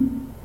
Mm-hmm.